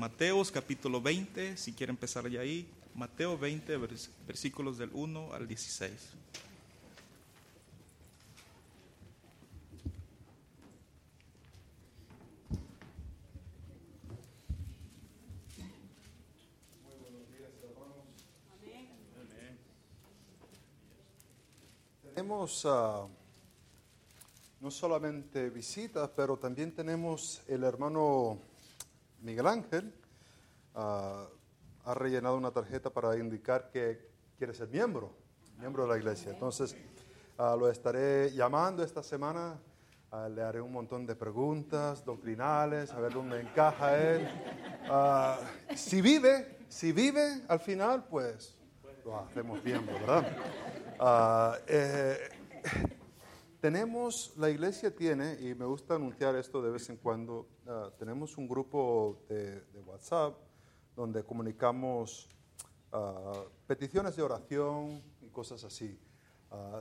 Mateos capítulo 20, si quiere empezar ya ahí. Mateo 20, versículos del 1 al 16. Tenemos uh, no solamente visitas, pero también tenemos el hermano Miguel Ángel. Uh, ha rellenado una tarjeta para indicar que quiere ser miembro, miembro de la iglesia. Entonces, uh, lo estaré llamando esta semana. le haré un montón de preguntas doctrinales, a ver dónde encaja él. si vive, si vive al final, pues lo hacemos miembro, ¿verdad? Eh, tenemos, la iglesia tiene, y me gusta anunciar esto de vez en cuando, uh, tenemos un grupo de, de, WhatsApp donde comunicamos uh, peticiones de oración y cosas así.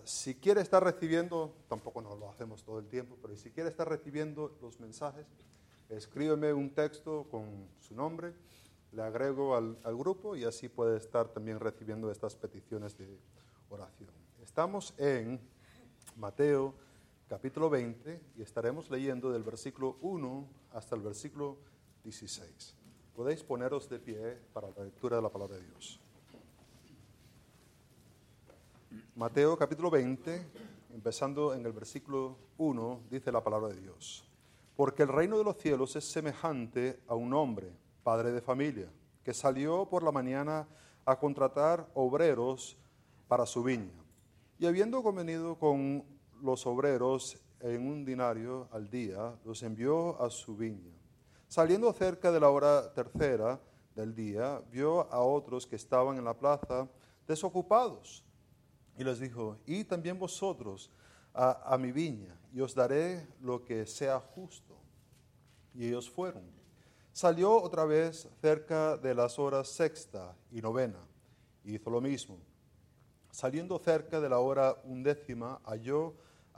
si quiere estar recibiendo, tampoco nos lo hacemos todo el tiempo, pero si quiere estar recibiendo los mensajes, escríbeme un texto con su nombre, le agrego al, al grupo y así puede estar también recibiendo estas peticiones de oración. Estamos en Mateo capítulo 20 y estaremos leyendo del versículo 1 hasta el versículo 16. Podéis poneros de pie para la lectura de la palabra de Dios. Mateo capítulo 20, empezando en el versículo 1, dice la palabra de Dios. Porque el reino de los cielos es semejante a un hombre, padre de familia, que salió por la mañana a contratar obreros para su viña. Y habiendo convenido con los obreros en un dinario al día, los envió a su viña. Saliendo cerca de la hora tercera del día, vio a otros que estaban en la plaza desocupados y les dijo, y también vosotros a, a mi viña, y os daré lo que sea justo. Y ellos fueron. Salió otra vez cerca de las horas sexta y novena, hizo lo mismo. Saliendo cerca de la hora undécima, halló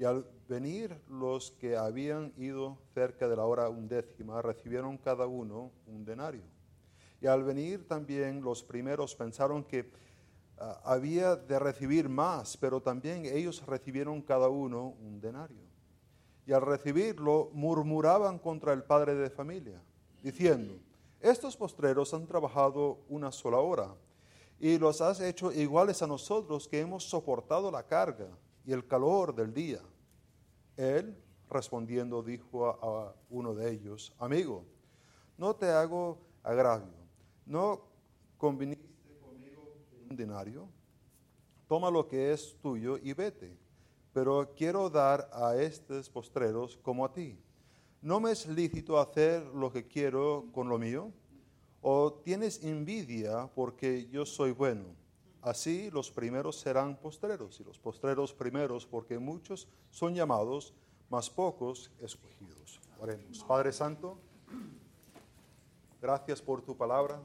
Y al venir los que habían ido cerca de la hora undécima, recibieron cada uno un denario. Y al venir también los primeros pensaron que ah, había de recibir más, pero también ellos recibieron cada uno un denario. Y al recibirlo murmuraban contra el padre de familia, diciendo, estos postreros han trabajado una sola hora y los has hecho iguales a nosotros que hemos soportado la carga y el calor del día. Él, respondiendo, dijo a, uno de ellos, amigo, no te hago agravio, no conviniste conmigo un dinario, toma lo que es tuyo y vete, pero quiero dar a estos postreros como a ti. ¿No me es lícito hacer lo que quiero con lo mío? ¿O tienes envidia porque yo soy bueno? Así los primeros serán postreros y los postreros primeros porque muchos son llamados, mas pocos escogidos. Oremos. Padre Santo, gracias por tu palabra.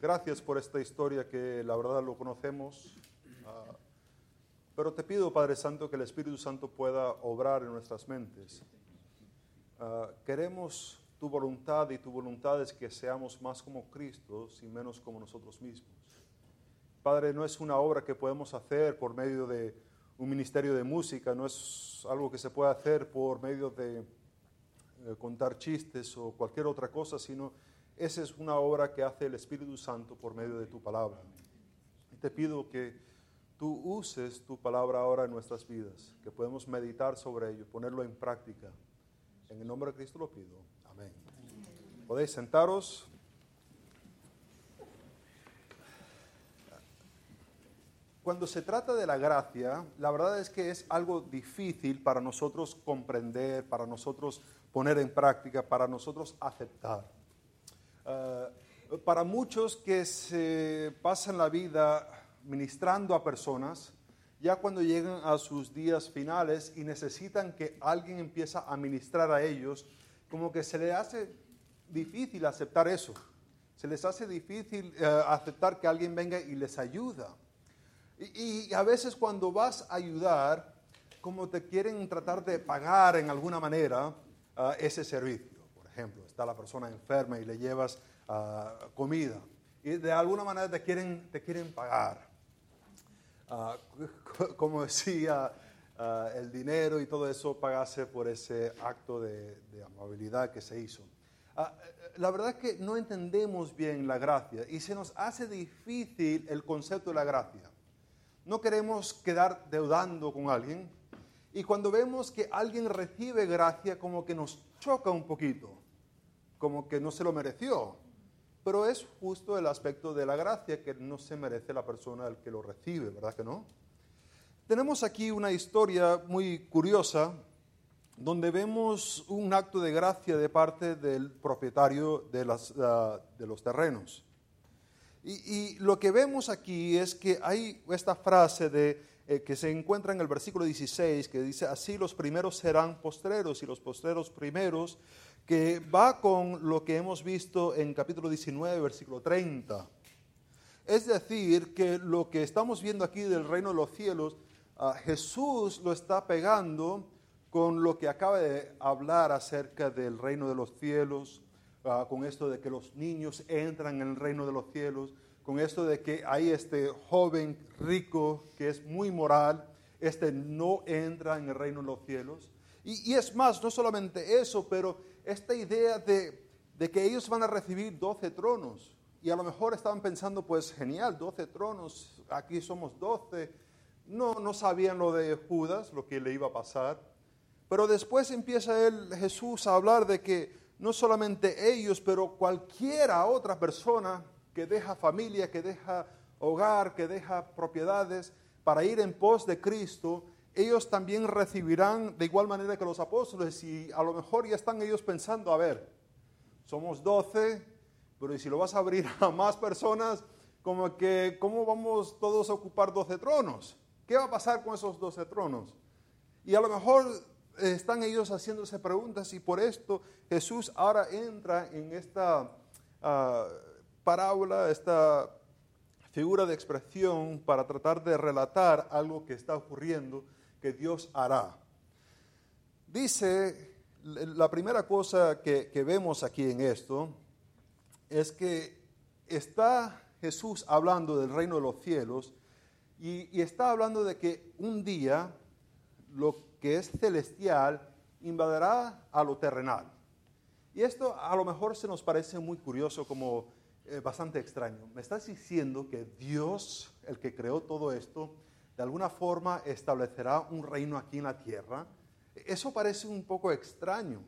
Gracias por esta historia que la verdad lo conocemos. Ah, pero te pido, Padre Santo, que el Espíritu Santo pueda obrar en nuestras mentes. Ah, queremos tu voluntad y tu voluntad es que seamos más como Cristo y menos como nosotros mismos. Padre, no es una obra que podemos hacer por medio de un ministerio de música, no es algo que se puede hacer por medio de eh, contar chistes o cualquier otra cosa, sino esa es una obra que hace el Espíritu Santo por medio de tu palabra. Y te pido que tú uses tu palabra ahora en nuestras vidas, que podemos meditar sobre ello, ponerlo en práctica. En el nombre de Cristo lo pido. Podéis sentaros. Cuando se trata de la gracia, la verdad es que es algo difícil para nosotros comprender, para nosotros poner en práctica, para nosotros aceptar. Eh, Para muchos que se pasan la vida ministrando a personas, ya cuando llegan a sus días finales y necesitan que alguien empiece a ministrar a ellos, como que se les hace difícil aceptar eso. Se les hace difícil eh, aceptar que alguien venga y les ayuda. Y, a veces cuando vas a ayudar, como te quieren tratar de pagar en alguna manera ah, ese servicio. Por ejemplo, está la persona enferma y le llevas ah, comida. Y de alguna manera te quieren, te quieren pagar. Ah, como decía, el dinero y todo eso pagase por ese acto de, de amabilidad que se hizo. la verdad es que no entendemos bien la gracia y se nos hace difícil el concepto de la gracia. No queremos quedar deudando con alguien. Y cuando vemos que alguien recibe gracia, como que nos choca un poquito, como que no se lo mereció. Pero es justo el aspecto de la gracia que no se merece la persona el que lo recibe, ¿verdad que no? Tenemos aquí una historia muy curiosa donde vemos un acto de gracia de parte del propietario de, ah, de los terrenos. Y, lo que vemos aquí es que hay esta frase de, eh, que se encuentra en el versículo 16 que dice, así los primeros serán postreros y los postreros primeros, que va con lo que hemos visto en capítulo 19, versículo 30. Es decir, que lo que estamos viendo aquí del reino de los cielos, Jesús lo está pegando con lo que acaba de hablar acerca del reino de los cielos, Ah, con esto de que los niños entran en el reino de los cielos, con esto de que hay este joven rico que es muy moral, este no entra en el reino de los cielos. Y, es más, no solamente eso, pero esta idea de, de que ellos van a recibir 12 tronos. Y a lo mejor estaban pensando, pues genial, 12 tronos, aquí somos 12. No, no sabían lo de Judas, lo que le iba a pasar. Pero después empieza él, Jesús a hablar de que no solamente ellos, pero cualquiera otra persona que deja familia, que deja hogar, que deja propiedades para ir en pos de Cristo, ellos también recibirán de igual manera que los apóstoles y a lo mejor ya están ellos pensando, a ver, somos doce, pero si lo vas a abrir a más personas, como que, ¿cómo vamos todos a ocupar doce tronos? ¿Qué va a pasar con esos doce tronos? Y a lo mejor están ellos haciéndose preguntas y por esto Jesús ahora entra en esta ah, parábola, esta figura de expresión para tratar de relatar algo que está ocurriendo que Dios hará. Dice, la primera cosa que, vemos aquí en esto es que está Jesús hablando del reino de los cielos y, y está hablando de que un día lo que es celestial invadirá a lo terrenal. Y esto a lo mejor se nos parece muy curioso, como eh, bastante extraño. Me estás diciendo que Dios, el que creó todo esto, de alguna forma establecerá un reino aquí en la tierra. Eso parece un poco extraño.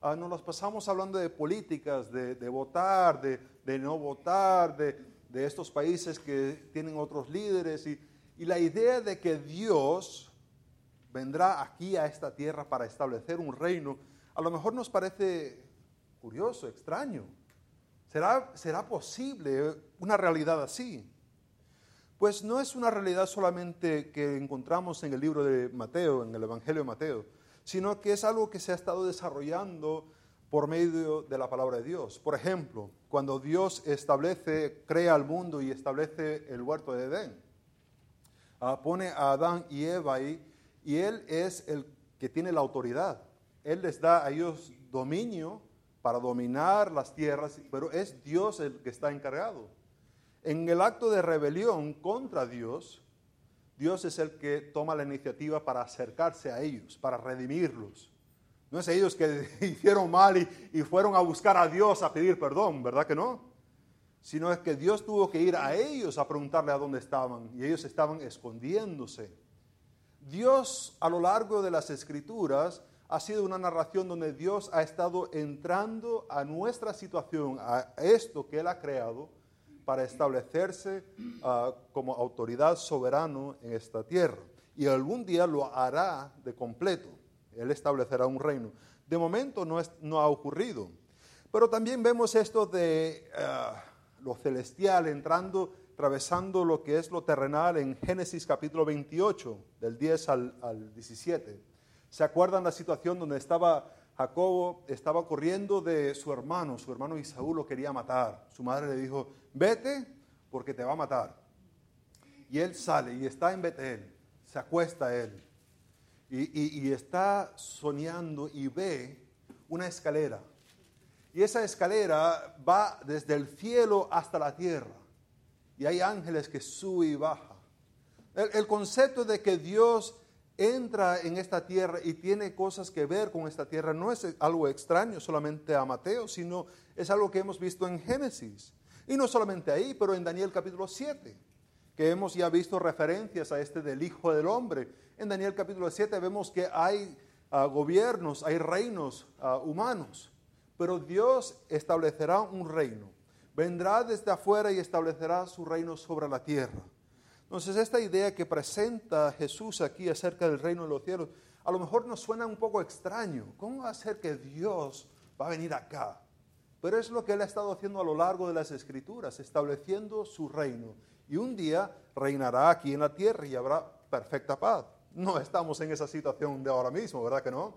Ah, nos pasamos hablando de políticas, de, votar, de, no votar, de, estos países que tienen otros líderes. Y, y la idea de que Dios vendrá aquí a esta tierra para establecer un reino, a lo mejor nos parece curioso, extraño. ¿Será, ¿Será posible una realidad así? Pues no es una realidad solamente que encontramos en el libro de Mateo, en el Evangelio de Mateo, sino que es algo que se ha estado desarrollando por medio de la palabra de Dios. Por ejemplo, cuando Dios establece, crea el mundo y establece el huerto de Edén, ah, pone a Adán y Eva ahí y Él es el que tiene la autoridad. Él les da a ellos dominio para dominar las tierras, pero es Dios el que está encargado. En el acto de rebelión contra Dios, Dios es el que toma la iniciativa para acercarse a ellos, para redimirlos. No es ellos que hicieron mal y, fueron a buscar a Dios a pedir perdón, ¿verdad que no? Sino es que Dios tuvo que ir a ellos a preguntarle a dónde estaban y ellos estaban escondiéndose. Dios a lo largo de las escrituras ha sido una narración donde Dios ha estado entrando a nuestra situación, a esto que Él ha creado, para establecerse ah, como autoridad soberano en esta tierra. Y algún día lo hará de completo. Él establecerá un reino. De momento no, ha ocurrido. Pero también vemos esto de ah, lo celestial, entrando, atravesando lo que es lo terrenal en Génesis capítulo 28, del 10 al, al 17. ¿Se acuerdan la situación donde estaba Jacobo, estaba corriendo de su hermano, su hermano Isaú lo quería matar. Su madre le dijo, vete porque te va a matar. Y él sale y está en Betel, se acuesta él y, y está soñando y ve una escalera. Y esa escalera va desde el cielo hasta la tierra. Y hay ángeles que suben y bajan. El, concepto de que Dios entra en esta tierra y tiene cosas que ver con esta tierra no es algo extraño solamente a Mateo, sino es algo que hemos visto en Génesis. Y no solamente ahí, pero en Daniel capítulo 7, que hemos ya visto referencias a este del Hijo del Hombre. En Daniel capítulo 7 vemos que hay uh, gobiernos, hay reinos uh, humanos, pero Dios establecerá un reino. Vendrá desde afuera y establecerá su reino sobre la tierra. Entonces, esta idea que presenta Jesús aquí acerca del reino de los cielos, a lo mejor nos suena un poco extraño. ¿Cómo va a ser que Dios va a venir acá? Pero es lo que Él ha estado haciendo a lo largo de las Escrituras, estableciendo su reino. Y un día reinará aquí en la tierra y habrá perfecta paz. No estamos en esa situación de ahora mismo, ¿verdad que no?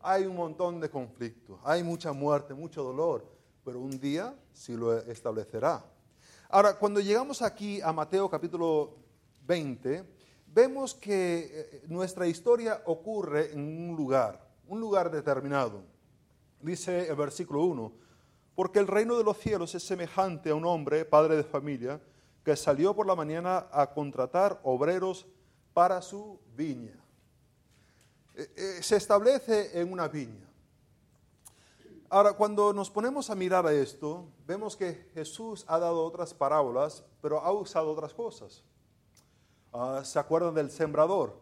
Hay un montón de conflictos, hay mucha muerte, mucho dolor, pero un día sí lo establecerá. Ahora, cuando llegamos aquí a Mateo capítulo 20, vemos que eh, nuestra historia ocurre en un lugar, un lugar determinado. Dice el versículo 1, porque el reino de los cielos es semejante a un hombre, padre de familia, que salió por la mañana a contratar obreros para su viña. Eh, eh, se establece en una viña. Ahora, cuando nos ponemos a mirar a esto, vemos que Jesús ha dado otras parábolas, pero ha usado otras cosas. Uh, ¿Se acuerdan del sembrador?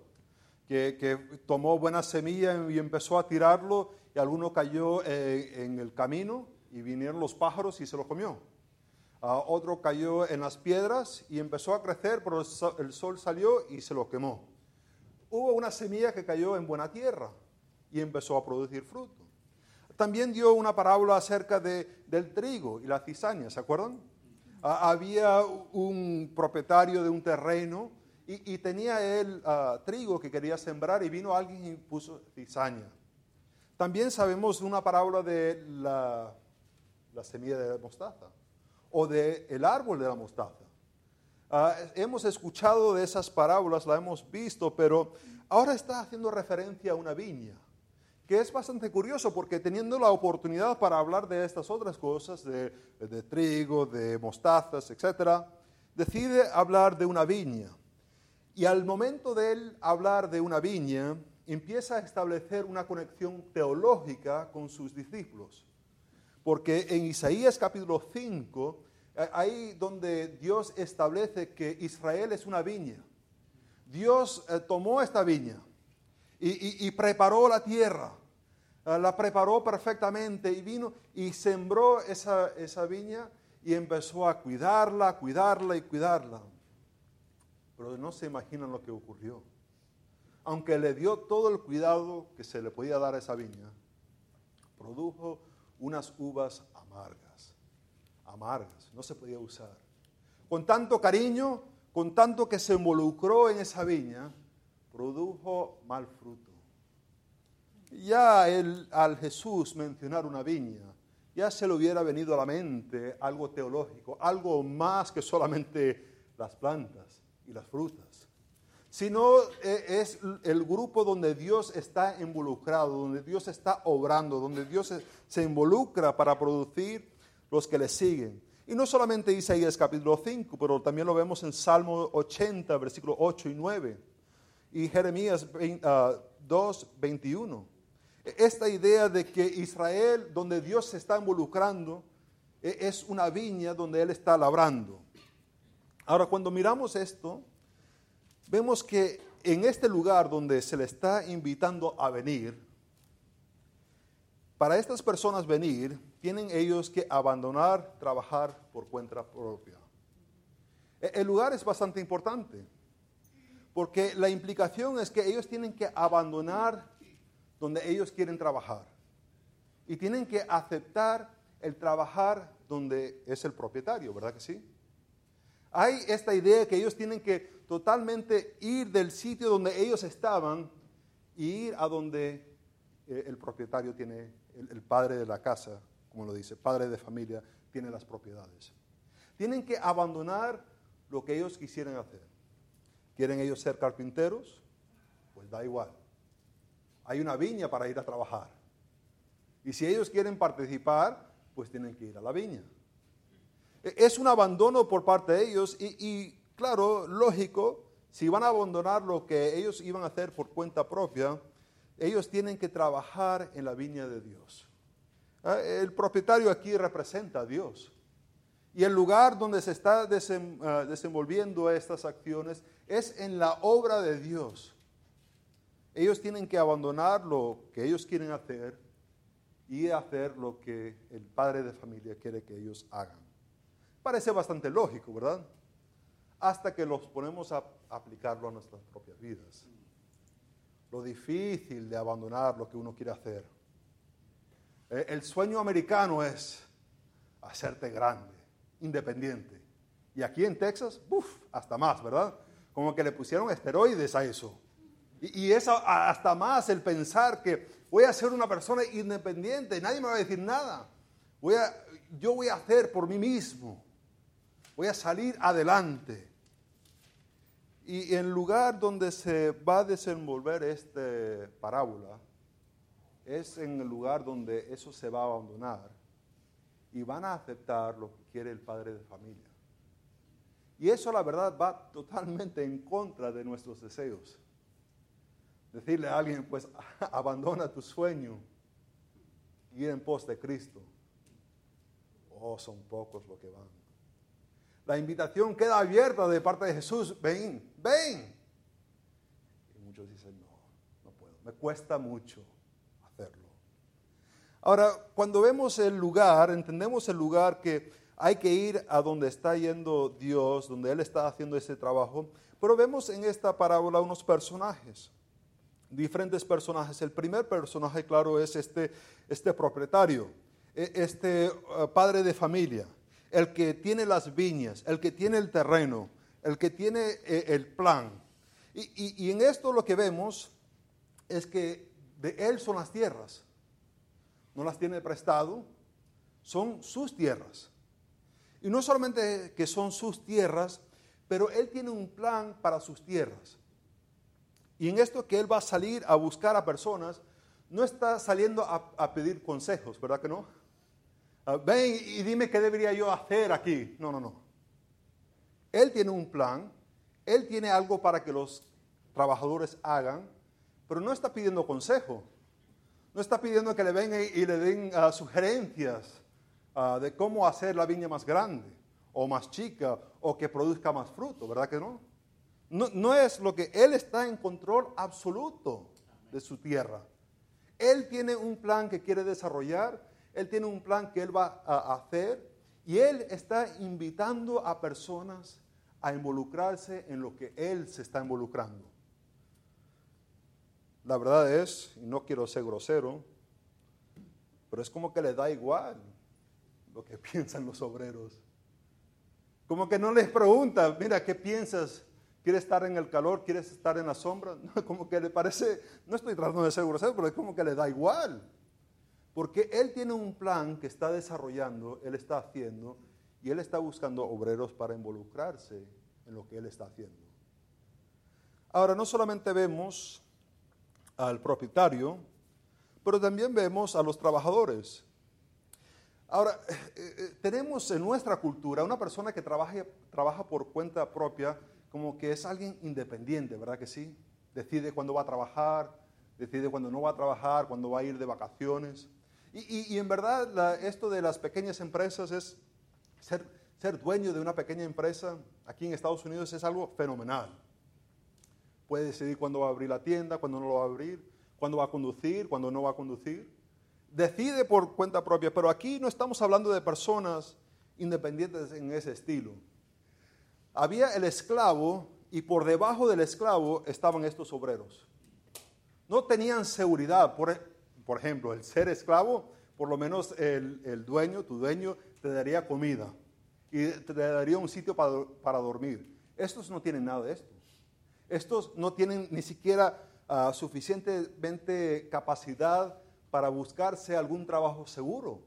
Que, que, tomó buena semilla y empezó a tirarlo y alguno cayó eh, en el camino y vinieron los pájaros y se lo comió. Uh, otro cayó en las piedras y empezó a crecer, pero el sol salió y se lo quemó. Hubo una semilla que cayó en buena tierra y empezó a producir fruto. También dio una parábola acerca de, del trigo y la cizaña, ¿se acuerdan? Ah, había un propietario de un terreno y, tenía él uh, trigo que quería sembrar y vino alguien y puso cizaña. También sabemos una parábola de la, la semilla de la mostaza o del el árbol de la mostaza. Uh, hemos escuchado de esas parábolas, la hemos visto, pero ahora está haciendo referencia a una viña que es bastante curioso porque teniendo la oportunidad para hablar de estas otras cosas, de, trigo, de mostazas, etc., decide hablar de una viña. Y al momento de él hablar de una viña, empieza a establecer una conexión teológica con sus discípulos. Porque en Isaías capítulo 5, eh, ahí donde Dios establece que Israel es una viña, Dios eh, tomó esta viña y, preparó la tierra, uh, la preparó perfectamente y vino y sembró esa, esa viña y empezó a cuidarla, cuidarla y cuidarla. Pero no se imaginan lo que ocurrió. Aunque le dio todo el cuidado que se le podía dar a esa viña, produjo unas uvas amargas, amargas, no se podía usar. Con tanto cariño, con tanto que se involucró en esa viña, produjo mal fruto. Ya al Jesús mencionar una viña, ya se le hubiera venido a la mente algo teológico, algo más que solamente las plantas y las frutas, sino eh, es el grupo donde Dios está involucrado, donde Dios está obrando, donde Dios se involucra para producir los que le siguen. Y no solamente Isaías capítulo 5, pero también lo vemos en Salmo 80, versículos 8 y 9 y Jeremías 2, 21. Ah, Esta idea de que Israel, donde Dios se está involucrando, e, es una viña donde Él está labrando. Ahora, cuando miramos esto, vemos que en este lugar donde se le está invitando a venir, para estas personas venir, tienen ellos que abandonar, trabajar por cuenta propia. E, el lugar es bastante importante. Porque la implicación es que ellos tienen que abandonar donde ellos quieren trabajar. Y tienen que aceptar el trabajar donde es el propietario, ¿verdad que sí? Hay esta idea que ellos tienen que totalmente ir del sitio donde ellos estaban y ir a donde eh, el propietario tiene, el, padre de la casa, como lo dice, padre de familia, tiene las propiedades. Tienen que abandonar lo que ellos quisieran hacer. ¿Quieren ellos ser carpinteros? Pues da igual. Hay una viña para ir a trabajar. Y si ellos quieren participar, pues tienen que ir a la viña. E, es un abandono por parte de ellos y, claro, lógico, si van a abandonar lo que ellos iban a hacer por cuenta propia, ellos tienen que trabajar en la viña de Dios. Ah, el propietario aquí representa a Dios. Y el lugar donde se está ah, desenvolviendo estas acciones es en la obra de Dios. Ellos tienen que abandonar lo que ellos quieren hacer y hacer lo que el padre de familia quiere que ellos hagan. Parece bastante lógico, ¿verdad? Hasta que los ponemos a aplicarlo a nuestras propias vidas. Lo difícil de abandonar lo que uno quiere hacer. Eh, el sueño americano es hacerte grande, independiente. Y aquí en Texas, uff, hasta más, ¿verdad? Como que le pusieron esteroides a eso. Y, y hasta más el pensar que voy a ser una persona independiente, nadie me va a decir nada. Voy a, yo voy a hacer por mí mismo voy a salir adelante. Y en lugar donde se va a desenvolver esta parábola, es en el lugar donde eso se va a abandonar y van a aceptar lo que quiere el padre de familia. Y eso la verdad va totalmente en contra de nuestros deseos. Decirle a alguien, pues abandona tu sueño y ir en pos de Cristo. Oh, son pocos los que van. La invitación queda abierta de parte de Jesús. Ven, ven. Y muchos dicen, no, no puedo. Me cuesta mucho hacerlo. Ahora, cuando vemos el lugar, entendemos el lugar que hay que ir a donde está yendo Dios, donde Él está haciendo ese trabajo. Pero vemos en esta parábola unos personajes, diferentes personajes. El primer personaje, claro, es este, este propietario, e, este eh, padre de familia el que tiene las viñas, el que tiene el terreno, el que tiene eh, el plan. Y, en esto lo que vemos es que de él son las tierras. No las tiene prestado, son sus tierras. Y no solamente que son sus tierras, pero él tiene un plan para sus tierras. Y en esto que él va a salir a buscar a personas, no está saliendo a pedir consejos, ¿verdad que no? Ah, ven y dime qué debería yo hacer aquí. No, no, no. Él tiene un plan, él tiene algo para que los trabajadores hagan, pero no está pidiendo consejo. No está pidiendo que le vengan y le den ah, sugerencias ah, de cómo hacer la viña más grande o más chica o que produzca más fruto, ¿verdad que no? No, no es lo que Él está en control absoluto de su tierra. Él tiene un plan que quiere desarrollar él tiene un plan que Él va a hacer y Él está invitando a personas a involucrarse en lo que Él se está involucrando. La verdad es, y no quiero ser grosero, pero es como que le da igual lo que piensan los obreros. Como que no les pregunta, mira, ¿qué piensas? ¿Quieres estar en el calor? ¿Quieres estar en la sombra? como que le parece, no estoy tratando de ser grosero, pero es como que le da igual. Porque Él tiene un plan que está desarrollando, Él está haciendo, y Él está buscando obreros para involucrarse en lo que Él está haciendo. Ahora, no solamente vemos al propietario, pero también vemos a los trabajadores. Ahora, eh, eh, tenemos en nuestra cultura una persona que trabaja, trabaja por cuenta propia, como que es alguien independiente, ¿verdad que sí? Decide cuándo va a trabajar, decide cuándo no va a trabajar, cuándo va a ir de vacaciones. Y, en verdad esto de las pequeñas empresas es ser, ser dueño de una pequeña empresa aquí en Estados Unidos es algo fenomenal. Puede decidir cuándo va a abrir la tienda, cuándo no lo va a abrir, cuándo va a conducir, cuándo no va a conducir. Decide por cuenta propia, pero aquí no estamos hablando de personas independientes en ese estilo. Había el esclavo y por debajo del esclavo estaban estos obreros. No tenían seguridad, por, por ejemplo, el ser esclavo, por lo menos el, dueño, tu dueño, te daría comida y te daría un sitio para, para dormir. Estos no tienen nada de esto. Estos no tienen ni siquiera ah, suficientemente capacidad para buscarse algún trabajo seguro,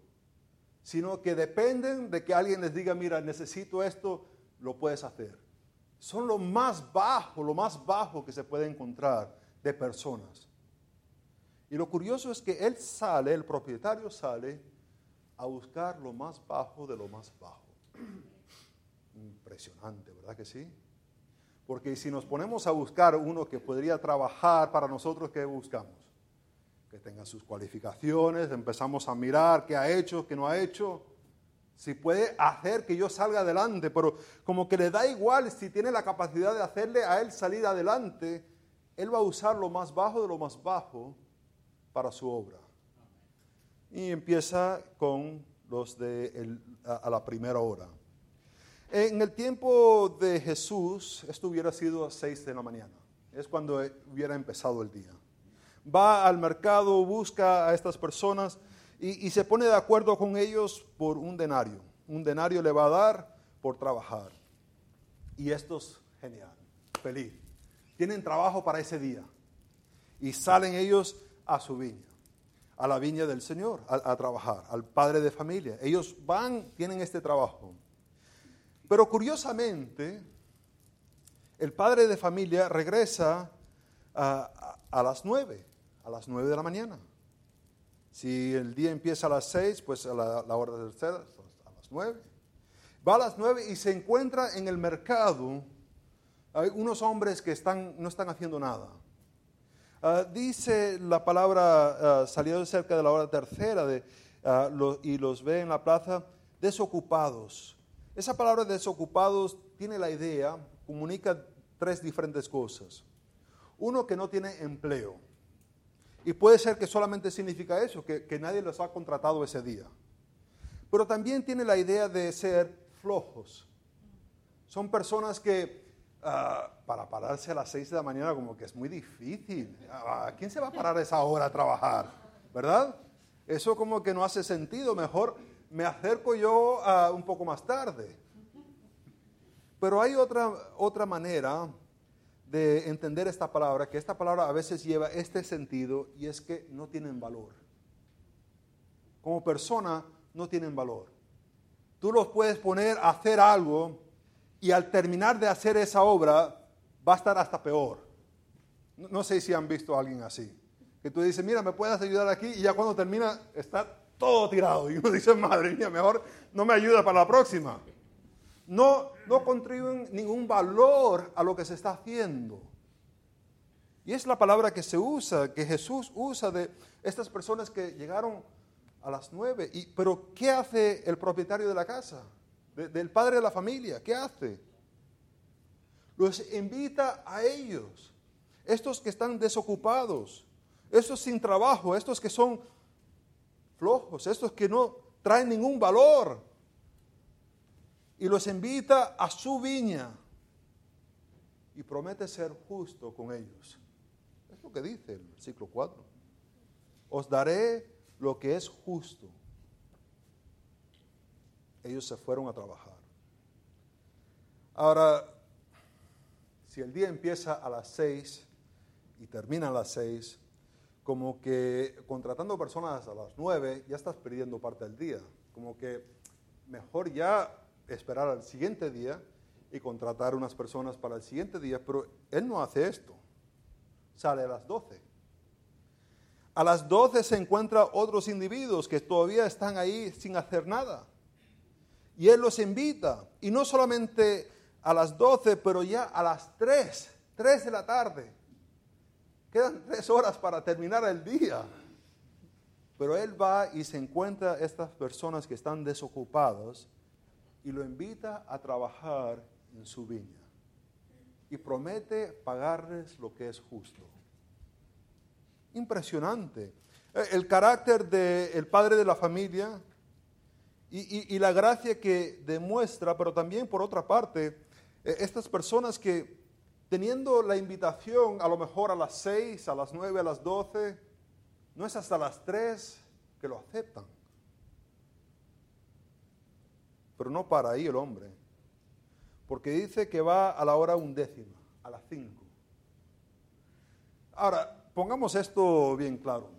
sino que dependen de que alguien les diga, mira, necesito esto, lo puedes hacer. Son lo más bajo, lo más bajo que se puede encontrar de personas. Y lo curioso es que él sale, el propietario sale a buscar lo más bajo de lo más bajo. Impresionante, ¿verdad que sí? Porque si nos ponemos a buscar uno que podría trabajar para nosotros, ¿qué buscamos? Que tenga sus cualificaciones, empezamos a mirar qué ha hecho, qué no ha hecho, si puede hacer que yo salga adelante, pero como que le da igual si tiene la capacidad de hacerle a él salir adelante, él va a usar lo más bajo de lo más bajo para su obra. Y empieza con los de a la primera hora. En el tiempo de Jesús, esto hubiera sido a 6 de la mañana. Es cuando hubiera empezado el día. Va al mercado, busca a estas personas y, se pone de acuerdo con ellos por un denario. Un denario le va a dar por trabajar. Y esto es genial, feliz. Tienen trabajo para ese día. Y salen ellos a su viña, a la viña del Señor, a trabajar, al padre de familia. Ellos van, tienen este trabajo. Pero curiosamente, el padre de familia regresa a, las nueve, a las nueve de la mañana. Si el día empieza a las seis, pues a la, hora tercera, a las nueve. Va a las nueve y se encuentra en el mercado hay unos hombres que están, no están haciendo nada. Ah, dice la palabra, uh, salió cerca de la hora tercera ah, y los ve en la plaza desocupados, esa palabra desocupados tiene la idea, comunica tres diferentes cosas. Uno, que no tiene empleo. Y puede ser que solamente significa eso, que, nadie los ha contratado ese día. Pero también tiene la idea de ser flojos. Son personas que ah, para pararse a las seis de la mañana como que es muy difícil. ¿A quién se va a parar esa hora a trabajar? ¿Verdad? Eso como que no hace sentido. Mejor me acerco yo a un poco más tarde. Pero hay otra, otra manera de entender esta palabra, que esta palabra a veces lleva este sentido y es que no tienen valor. Como persona no tienen valor. Tú los puedes poner a hacer algo y al terminar de hacer esa obra va a estar hasta peor. No, sé si han visto a alguien así. Que tú dices, mira, me puedes ayudar aquí y ya cuando termina está todo tirado. Y uno dice, madre mía, mejor no me ayuda para la próxima. No, no contribuyen ningún valor a lo que se está haciendo. Y es la palabra que se usa, que Jesús usa de estas personas que llegaron a las nueve. Y, pero, ¿qué hace el propietario de la casa? del padre de la familia. ¿Qué hace? Los invita a ellos. Estos que están desocupados. Estos sin trabajo. Estos que son flojos, estos que no traen ningún valor. Y los invita a su viña y promete ser justo con ellos. Es lo que dice el versículo 4. Os daré lo que es justo. Ellos se fueron a trabajar. Ahora, si el día empieza a las seis y termina a las seis, como que contratando personas a las nueve ya estás perdiendo parte del día. Como que mejor ya esperar al siguiente día y contratar unas personas para el siguiente día, pero él no hace esto. Sale a las doce. A las doce se encuentran otros individuos que todavía están ahí sin hacer nada. Y él los invita. Y no solamente a las doce, pero ya a las tres, tres de la tarde Quedan tres horas para terminar el día. Pero él va y se encuentra estas personas que están desocupadas y lo invita a trabajar en su viña. Y promete pagarles lo que es justo. Impresionante. Eh, el carácter del padre de la familia y, y, la gracia que demuestra, pero también por otra parte, eh, estas personas que teniendo la invitación a lo mejor a las 6, a las 9, a las 12, no es hasta las 3 que lo aceptan. Pero no para ahí el hombre. Porque dice que va a la hora undécima, a las cinco. Ahora, pongamos esto bien claro.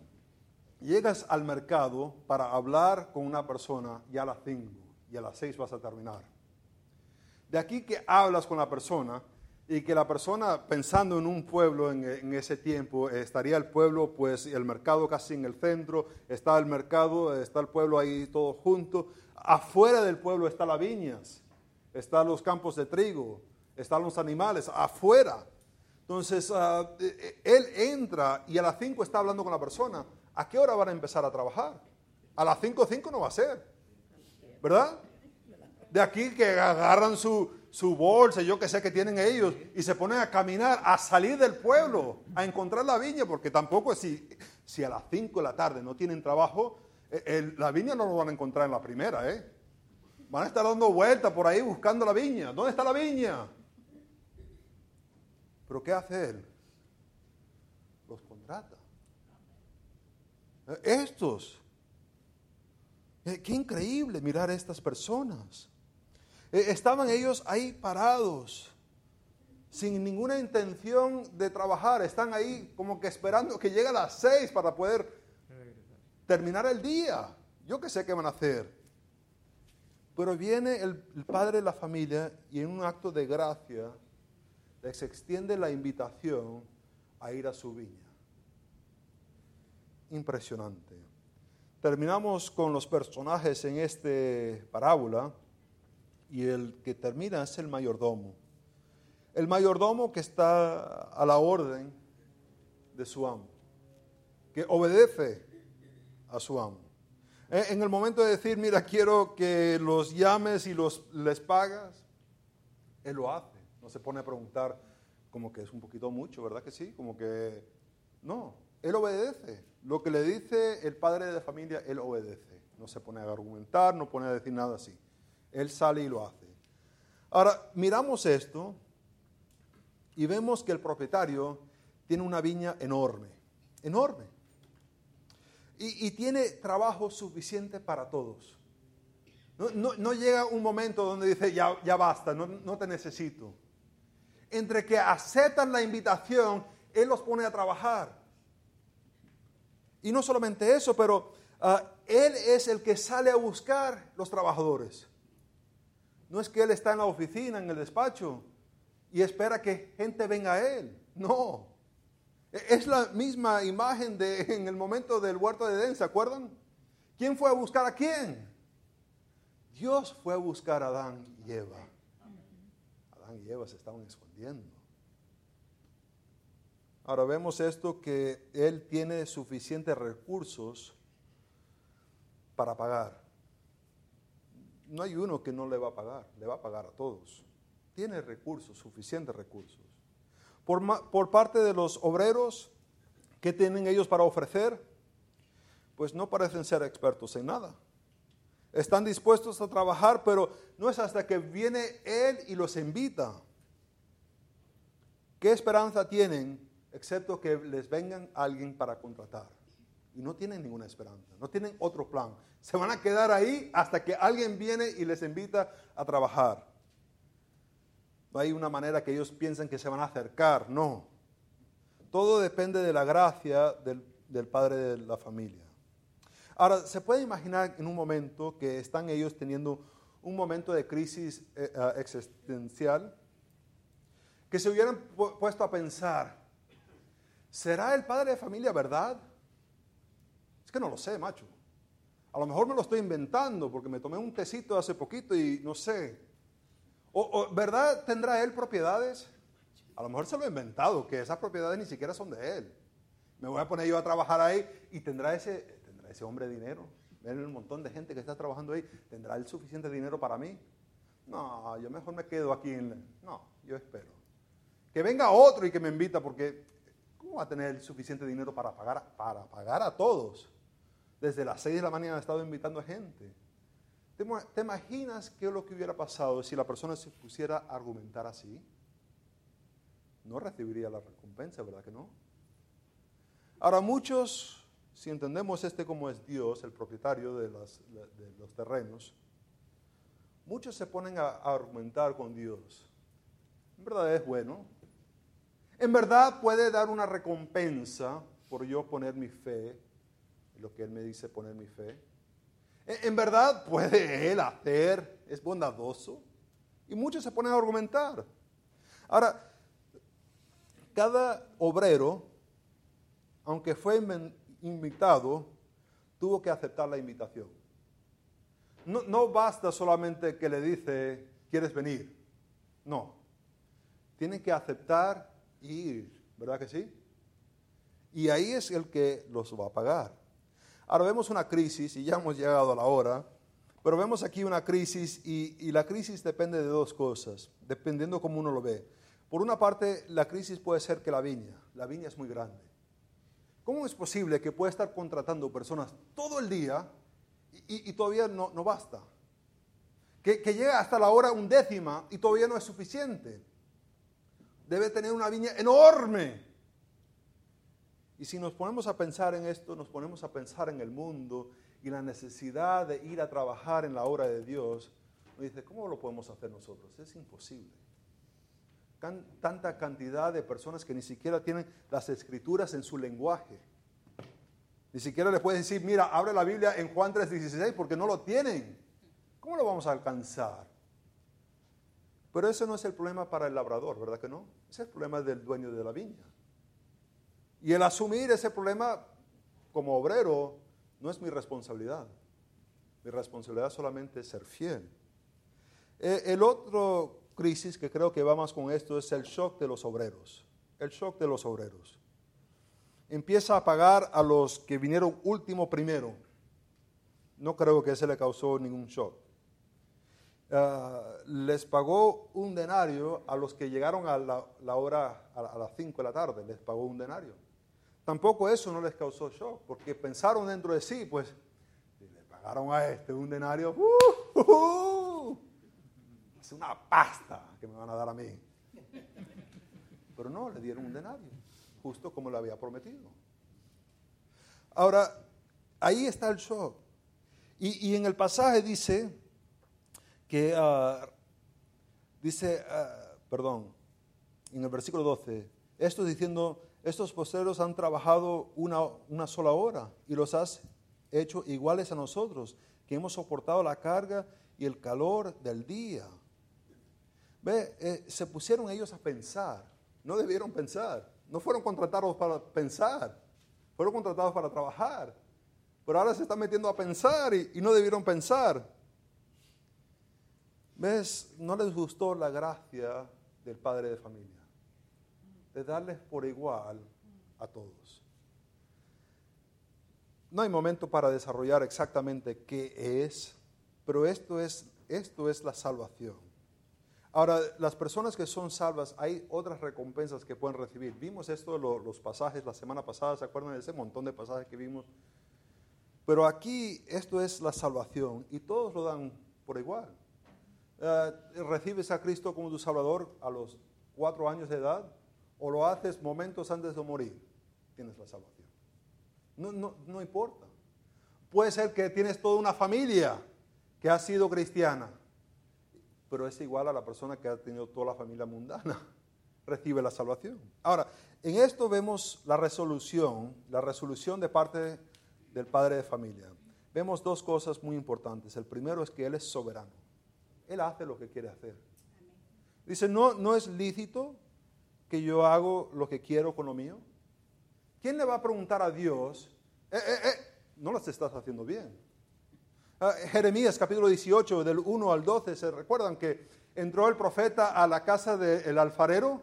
Llegas al mercado para hablar con una persona y a las cinco y a las seis vas a terminar. De aquí que hablas con la persona y que la persona pensando en un pueblo en, ese tiempo, estaría el pueblo, pues el mercado casi en el centro, está el mercado, está el pueblo ahí todo junto, afuera del pueblo están las viñas, están los campos de trigo, están los animales, afuera. Entonces, e, él entra y a las 5 está hablando con la persona. ¿A qué hora van a empezar a trabajar? A las 5, 5 no va a ser. ¿Verdad? De aquí que agarran su, su bolsa, yo que sé que tienen ellos, y se ponen a caminar, a salir del pueblo, a encontrar la viña, porque tampoco si, si a las 5 de la tarde no tienen trabajo, eh, la viña no lo van a encontrar en la primera, ¿eh? Van a estar dando vueltas por ahí buscando la viña. ¿Dónde está la viña? Pero ¿qué hace él? Los contrata. Eh, estos. Qué increíble mirar a estas personas. Eh, estaban ellos ahí parados, sin ninguna intención de trabajar. Están ahí como que esperando que llegue a las seis para poder terminar el día. Yo qué sé qué van a hacer. Pero viene el, padre de la familia y en un acto de gracia les extiende la invitación a ir a su viña. Impresionante. Terminamos con los personajes en esta parábola y el que termina es el mayordomo. El mayordomo que está a la orden de su amo, que obedece a su amo. En el momento de decir, mira, quiero que los llames y los, les pagas, él lo hace. No se pone a preguntar como que es un poquito mucho, ¿verdad que sí? Como que, no, él obedece. Lo que le dice el padre de familia, él obedece. No se pone a argumentar, no pone a decir nada así. Él sale y lo hace. Ahora, miramos esto y vemos que el propietario tiene una viña enorme, enorme. Y, tiene trabajo suficiente para todos. No, llega un momento donde dice, ya, ya basta, no, te necesito. Entre que aceptan la invitación, Él los pone a trabajar. Y no solamente eso, pero ah, Él es el que sale a buscar los trabajadores. No es que Él está en la oficina, en el despacho, y espera que gente venga a Él. No. E, es la misma imagen de en el momento del huerto de Edén, ¿se acuerdan? ¿Quién fue a buscar a quién? Dios fue a buscar a Adán y Eva. Adán y Eva se estaban escondiendo. Ahora vemos esto que Él tiene suficientes recursos para pagar no hay uno que no le va a pagar, le va a pagar a todos. Tiene recursos, suficientes recursos. Por, parte de los obreros, ¿qué tienen ellos para ofrecer? Pues no parecen ser expertos en nada. Están dispuestos a trabajar, pero no es hasta que viene Él y los invita. ¿Qué esperanza tienen excepto que les vengan alguien para contratar? Y no tienen ninguna esperanza, no tienen otro plan. Se van a quedar ahí hasta que alguien viene y les invita a trabajar. No hay una manera que ellos piensen que se van a acercar, no. Todo depende de la gracia del, padre de la familia. Ahora, se puede imaginar en un momento que están ellos teniendo un momento de crisis eh, eh, existencial, que se hubieran puesto a pensar, ¿será el padre de familia verdad? Que no lo sé, macho. A lo mejor me lo estoy inventando porque me tomé un tecito hace poquito y no sé. O, ¿Verdad tendrá él propiedades? A lo mejor se lo he inventado, que esas propiedades ni siquiera son de él. Me voy a poner yo a trabajar ahí y tendrá ese, tendrá ese hombre dinero. Ven un montón de gente que está trabajando ahí. ¿Tendrá él suficiente dinero para mí? No, yo mejor me quedo aquí en... No, yo espero. Que venga otro y que me invita porque ¿cómo va a tener suficiente dinero para pagar, para pagar a todos? Desde las 6 de la mañana ha estado invitando a gente. ¿Te, imaginas qué es lo que hubiera pasado si la persona se pusiera a argumentar así? No recibiría la recompensa, ¿verdad que no? Ahora muchos, si entendemos este como es Dios, el propietario de, los terrenos, muchos se ponen a, a argumentar con Dios. En verdad es bueno. En verdad puede dar una recompensa por yo poner mi fe lo que Él me dice poner mi fe. En verdad puede Él hacer, es bondadoso. Y muchos se ponen a argumentar. Ahora, cada obrero, aunque fue invitado, tuvo que aceptar la invitación. No, basta solamente que le dice, ¿quieres venir? No. Tiene que aceptar ir, ¿verdad que sí? Y ahí es el que los va a pagar. Ahora vemos una crisis y ya hemos llegado a la hora, pero vemos aquí una crisis y, y la crisis depende de dos cosas, dependiendo cómo uno lo ve. Por una parte, la crisis puede ser que la viña, la viña es muy grande. ¿Cómo es posible que pueda estar contratando personas todo el día y, todavía no, no basta? Que, que llega hasta la hora undécima y todavía no es suficiente. Debe tener una viña enorme. Y si nos ponemos a pensar en esto, nos ponemos a pensar en el mundo y la necesidad de ir a trabajar en la obra de Dios, nos dice, ¿cómo lo podemos hacer nosotros? Es imposible. Tanta cantidad de personas que ni siquiera tienen las escrituras en su lenguaje. Ni siquiera le puedes decir, mira, abre la Biblia en Juan 3:16 porque no lo tienen. ¿Cómo lo vamos a alcanzar? Pero ese no es el problema para el labrador, ¿verdad que no? Ese es el problema del dueño de la viña. Y el asumir ese problema como obrero no es mi responsabilidad. Mi responsabilidad solamente es ser fiel. Eh, el otro crisis que creo que va más con esto es el shock de los obreros. El shock de los obreros. Empieza a pagar a los que vinieron último primero. No creo que ese le causó ningún shock. Ah, les pagó un denario a los que llegaron a la, la hora, a, a las 5 de la tarde, les pagó un denario. Tampoco eso no les causó shock, porque pensaron dentro de sí, pues, le pagaron a este un denario, ¡uh! uh, uh! es una pasta que me van a dar a mí. Pero no, le dieron un denario, justo como le había prometido. Ahora, ahí está el shock. Y, y en el pasaje dice que, ah, dice, ah, perdón, en el versículo 12, esto diciendo, estos postreros han trabajado una, una sola hora y los has hecho iguales a nosotros, que hemos soportado la carga y el calor del día. Ve, eh, se pusieron ellos a pensar, no debieron pensar, no fueron contratados para pensar, fueron contratados para trabajar, pero ahora se están metiendo a pensar y, y no debieron pensar. ¿Ves? No les gustó la gracia del padre de familia, de darles por igual a todos. No hay momento para desarrollar exactamente qué es, pero esto es, esto es la salvación. Ahora, las personas que son salvas, hay otras recompensas que pueden recibir. Vimos esto, lo- los pasajes la semana pasada, ¿se acuerdan de ese montón de pasajes que vimos? Pero aquí esto es la salvación y todos lo dan por igual. Eh, ¿Recibes a Cristo como tu Salvador a los cuatro años de edad o lo haces momentos antes de morir? Tienes la salvación. No, no, no importa. Puede ser que tienes toda una familia que ha sido cristiana, pero es igual a la persona que ha tenido toda la familia mundana. Recibe la salvación. Ahora, en esto vemos la resolución, la resolución de parte del padre de familia. Vemos dos cosas muy importantes. El primero es que Él es soberano. Él hace lo que quiere hacer. Dice, no, no es lícito que yo hago lo que quiero con lo mío. ¿Quién le va a preguntar a Dios, eh, eh, eh, no las estás haciendo bien? Ah, Jeremías capítulo 18, del 1 al 12, ¿se recuerdan que entró el profeta a la casa del alfarero?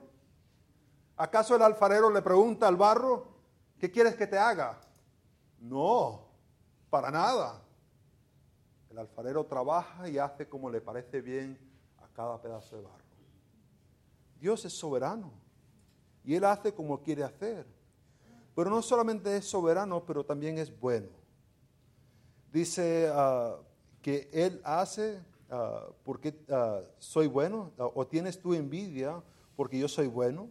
¿Acaso el alfarero le pregunta al barro, ¿qué quieres que te haga? No, para nada. El alfarero trabaja y hace como le parece bien a cada pedazo de barro. Dios es soberano y Él hace como quiere hacer. Pero no solamente es soberano, pero también es bueno. Dice ah, que Él hace ah, porque ah, soy bueno, o tienes tu envidia porque yo soy bueno.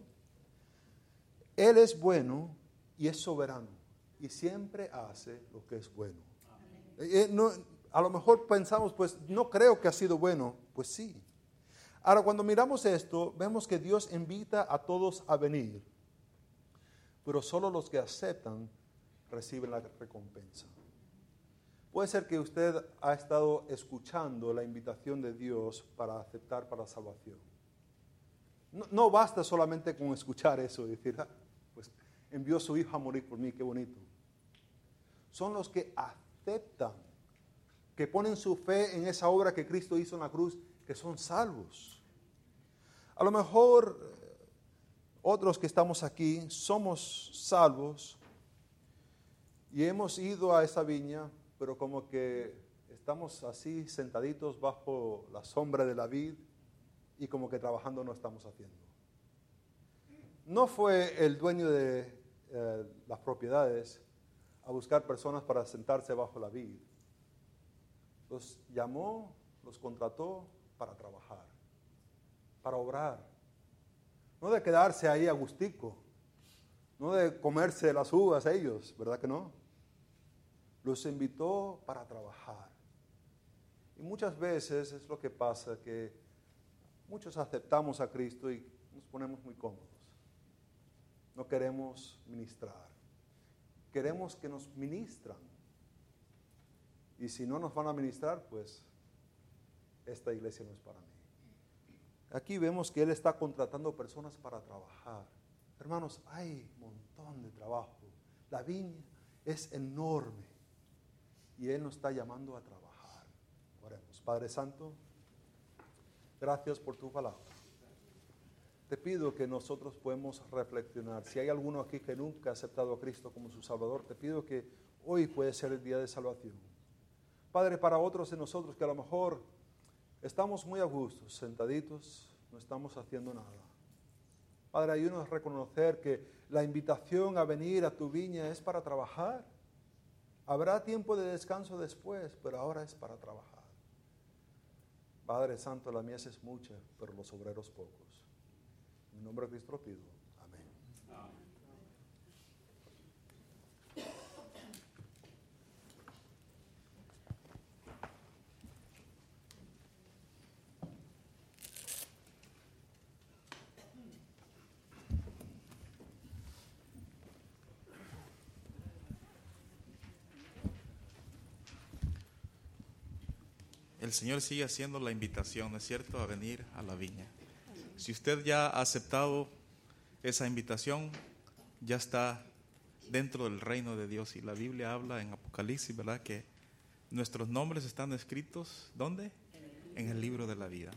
Él es bueno y es soberano y siempre hace lo que es bueno. Eh, eh, no, A lo mejor pensamos, pues no creo que ha sido bueno. Pues sí. Ahora, cuando miramos esto, vemos que Dios invita a todos a venir, pero solo los que aceptan reciben la recompensa. Puede ser que usted ha estado escuchando la invitación de Dios para aceptar para salvación. No, basta solamente con escuchar eso y decir, ah, pues envió su hijo a morir por mí, qué bonito. Son los que aceptan, que ponen su fe en esa obra que Cristo hizo en la cruz, que son salvos. A lo mejor eh, otros que estamos aquí somos salvos y hemos ido a esa viña pero como que estamos así sentaditos bajo la sombra de la vid y como que trabajando no estamos haciendo. No fue el dueño de eh, las propiedades a buscar personas para sentarse bajo la vid. Los llamó, los contrató para trabajar, para obrar. No de quedarse ahí agustico, no de comerse las uvas ellos, ¿verdad que no? los invitó para trabajar. Y muchas veces es lo que pasa, que muchos aceptamos a Cristo y nos ponemos muy cómodos. No queremos ministrar. Queremos que nos ministran. Y si no nos van a ministrar, pues esta iglesia no es para mí. Aquí vemos que Él está contratando personas para trabajar. Hermanos, hay un montón de trabajo. La viña es enorme y Él nos está llamando a trabajar. Oremos. Padre Santo, gracias por tu palabra. Te pido que nosotros podemos reflexionar. Si hay alguno aquí que nunca ha aceptado a Cristo como su Salvador, te pido que hoy puede ser el día de salvación. Padre, para otros de nosotros que a lo mejor estamos muy a gusto, sentaditos, no estamos haciendo nada. Padre, ayúdanos a reconocer que la invitación a venir a tu viña es para trabajar Habrá tiempo de descanso después, pero ahora es para trabajar. Padre Santo, la mies es mucha, pero los obreros pocos. En nombre de Cristo lo pido. El Señor sigue haciendo la invitación, ¿no es cierto?, a venir a la viña. Si usted ya ha aceptado esa invitación, ya está dentro del reino de Dios. Y la Biblia habla en Apocalipsis, ¿verdad?, que nuestros nombres están escritos, ¿dónde? En el libro de la vida.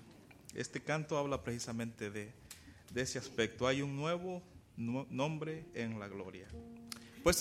Este canto habla precisamente de, ese aspecto. Hay un nuevo nombre en la gloria. Puesto